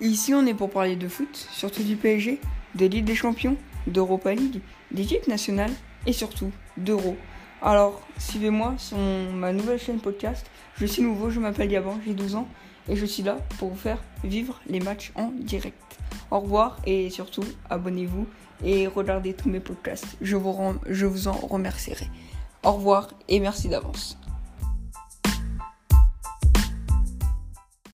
ici, on est pour parler de foot, surtout du PSG, de Ligue des Champions, d'Europa League, d'équipe nationale et surtout d'Euro. Alors, suivez-moi sur ma nouvelle chaîne podcast. Je suis nouveau, je m'appelle Yaban, j'ai 12 ans et je suis là pour vous faire vivre les matchs en direct. Au revoir et surtout, abonnez-vous et regardez tous mes podcasts. Je vous en remercierai. Au revoir et merci d'avance.